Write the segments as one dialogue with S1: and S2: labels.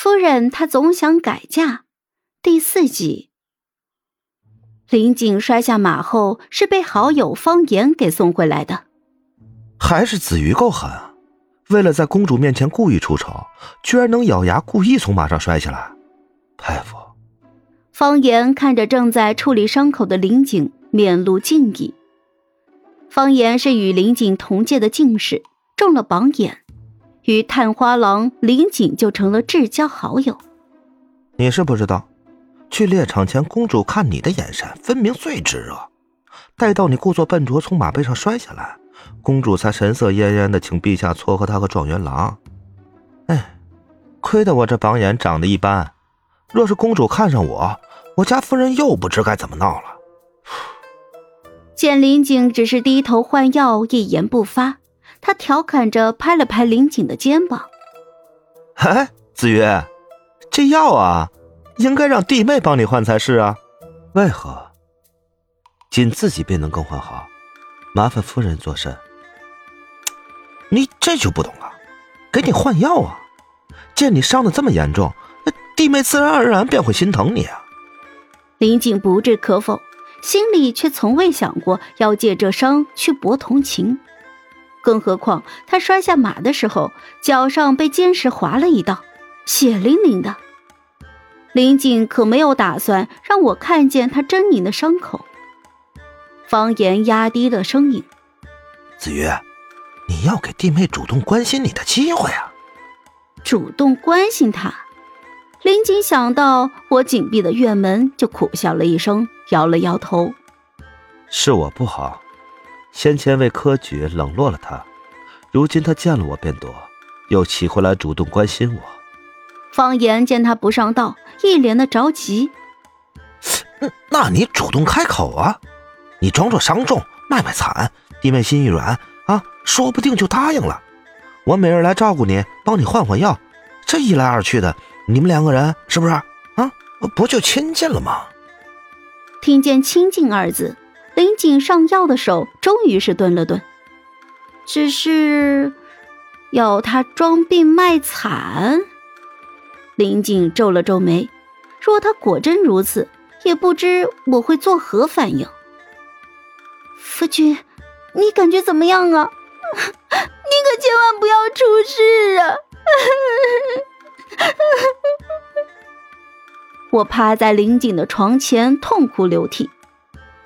S1: 夫人她总想改嫁。第四集，林景摔下马后是被好友方言给送回来的。
S2: 还是子瑜够狠啊！为了在公主面前故意出丑，居然能咬牙故意从马上摔下来，佩服。
S1: 方言看着正在处理伤口的林景，面露敬意。方言是与林景同届的进士，中了榜眼，与探花郎林景就成了至交好友。
S2: 你是不知道，去猎场前，公主看你的眼神分明最炙热，待到你故作笨拙从马背上摔下来，公主才神色恹恹的请陛下撮合她和状元郎。哎，亏得我这榜眼长得一般，若是公主看上我。我家夫人又不知该怎么闹了。
S1: 见林景只是低头换药，一言不发，他调侃着拍了拍林锦的肩膀：“
S2: 哎，子瑜，这药啊，应该让弟妹帮你换才是啊，为何？仅自己便能更换好？麻烦夫人作甚？你这就不懂了，给你换药啊！见你伤的这么严重，那弟妹自然而然便会心疼你啊。”
S1: 林锦不置可否，心里却从未想过要借这伤去博同情。更何况他摔下马的时候，脚上被坚石划了一道，血淋淋的。林静可没有打算让我看见他狰狞的伤口。方言压低了声音：“
S2: 子瑜，你要给弟妹主动关心你的机会啊！
S1: 主动关心她。”林静想到我紧闭的院门，就苦笑了一声，摇了摇头：“
S2: 是我不好，先前为科举冷落了他，如今他见了我便躲，又骑回来主动关心我。”
S1: 方言见他不上道，一脸的着急：“
S2: 那你主动开口啊！你装作伤重，卖卖惨，弟妹心一软啊，说不定就答应了。我每日来照顾你，帮你换换药，这一来二去的。”你们两个人是不是啊？不就亲近了吗？
S1: 听见“亲近”二字，林景上药的手终于是顿了顿。只是要他装病卖惨？林景皱了皱眉。若他果真如此，也不知我会作何反应。夫君，你感觉怎么样啊？你可千万不要出事啊！我趴在林景的床前痛哭流涕，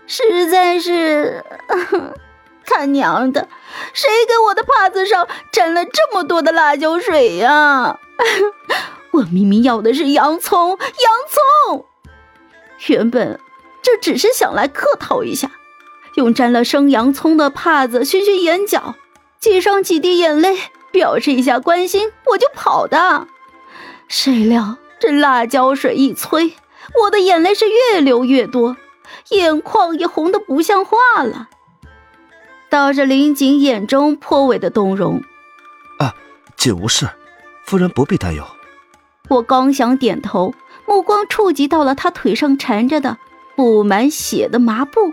S1: 实在是，他娘的，谁给我的帕子上沾了这么多的辣椒水呀？我明明要的是洋葱，洋葱。原本这只是想来客套一下，用沾了生洋葱的帕子熏熏眼角，挤上几滴眼泪，表示一下关心，我就跑的。谁料这辣椒水一催，我的眼泪是越流越多，眼眶也红得不像话了。倒是林景眼中颇为的动容，
S2: 啊，仅无事，夫人不必担忧。
S1: 我刚想点头，目光触及到了他腿上缠着的布满血的麻布，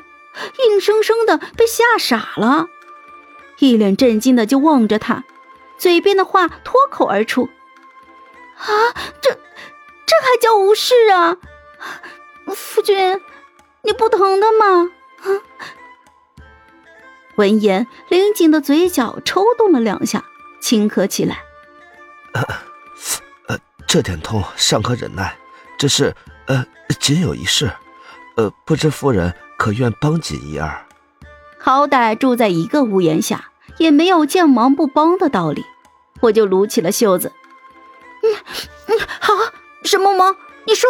S1: 硬生生的被吓傻了，一脸震惊的就望着他，嘴边的话脱口而出。啊，这这还叫无事啊？夫君，你不疼的吗？闻言，林景的嘴角抽动了两下，轻咳起来。
S2: 呃，呃，这点痛尚可忍耐，只是呃，仅有一事，呃，不知夫人可愿帮紧一二？
S1: 好歹住在一个屋檐下，也没有见忙不帮的道理。我就撸起了袖子。嗯嗯，好，什么忙？你说。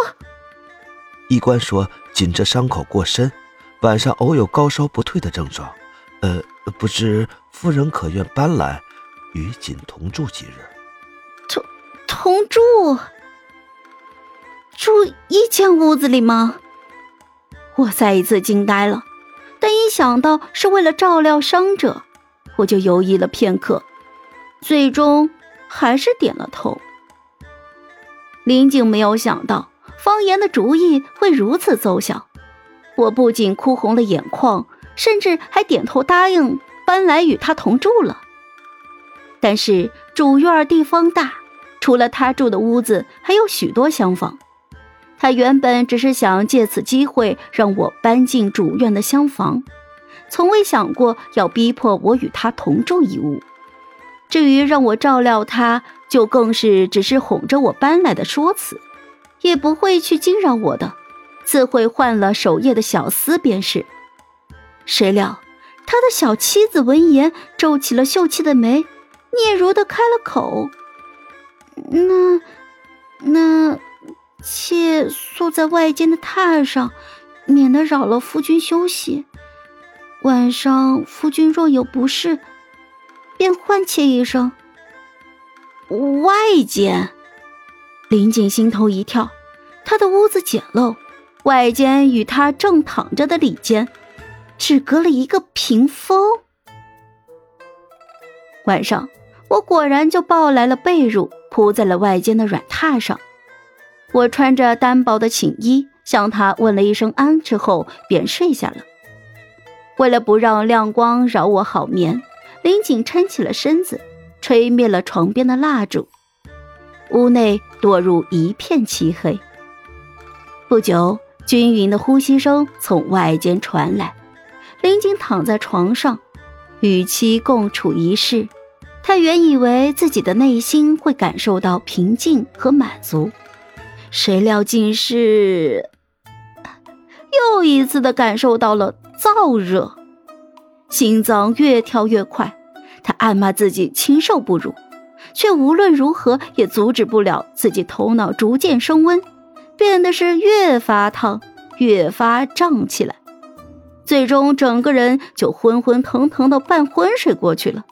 S2: 医官说，仅这伤口过深，晚上偶有高烧不退的症状。呃，不知夫人可愿搬来，与锦同住几日？
S1: 同同住？住一间屋子里吗？我再一次惊呆了，但一想到是为了照料伤者，我就犹豫了片刻，最终还是点了头。林静没有想到方言的主意会如此奏效，我不仅哭红了眼眶，甚至还点头答应搬来与他同住了。但是主院地方大，除了他住的屋子，还有许多厢房。他原本只是想借此机会让我搬进主院的厢房，从未想过要逼迫我与他同住一屋。至于让我照料他，就更是只是哄着我搬来的说辞，也不会去惊扰我的，自会换了守夜的小厮便是。谁料他的小妻子闻言皱起了秀气的眉，嗫嚅的开了口：“那，那，妾宿在外间的榻上，免得扰了夫君休息。晚上夫君若有不适。”便唤妾一声。外间，林锦心头一跳，他的屋子简陋，外间与他正躺着的里间，只隔了一个屏风。晚上，我果然就抱来了被褥，铺在了外间的软榻上。我穿着单薄的寝衣，向他问了一声安之后，便睡下了。为了不让亮光扰我好眠。林锦撑起了身子，吹灭了床边的蜡烛，屋内堕入一片漆黑。不久，均匀的呼吸声从外间传来。林景躺在床上，与妻共处一室。他原以为自己的内心会感受到平静和满足，谁料竟是又一次的感受到了燥热。心脏越跳越快，他暗骂自己禽兽不如，却无论如何也阻止不了自己头脑逐渐升温，变得是越发烫，越发胀起来，最终整个人就昏昏腾腾的半昏睡过去了。